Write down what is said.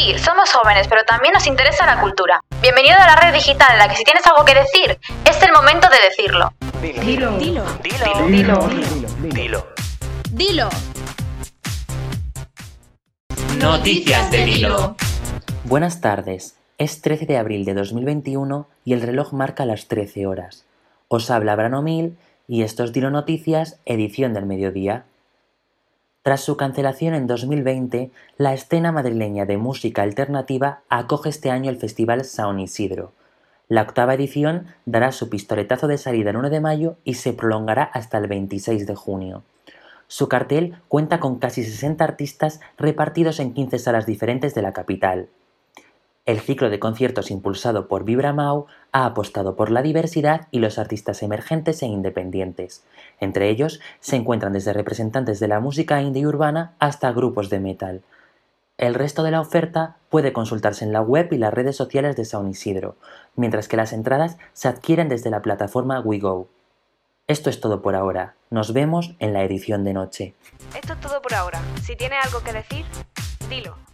Sí, somos jóvenes, pero también nos interesa la cultura. Bienvenido a la red digital en la que si tienes algo que decir, es el momento de decirlo. Dilo. Dilo. Dilo. Dilo. Dilo. Dilo. Noticias de Dilo. Buenas tardes. Es 13 de abril de 2021 y el reloj marca las 13 horas. Os habla Brano Mil y esto es Dilo Noticias, edición del mediodía. Tras su cancelación en 2020, la escena madrileña de música alternativa acoge este año el festival San Isidro. La octava edición dará su pistoletazo de salida el 1 de mayo y se prolongará hasta el 26 de junio. Su cartel cuenta con casi 60 artistas repartidos en 15 salas diferentes de la capital. El ciclo de conciertos impulsado por Vibramau ha apostado por la diversidad y los artistas emergentes e independientes. Entre ellos se encuentran desde representantes de la música indie urbana hasta grupos de metal. El resto de la oferta puede consultarse en la web y las redes sociales de San Isidro, mientras que las entradas se adquieren desde la plataforma WeGo. Esto es todo por ahora. Nos vemos en la edición de noche. Esto es todo por ahora. Si tienes algo que decir, dilo.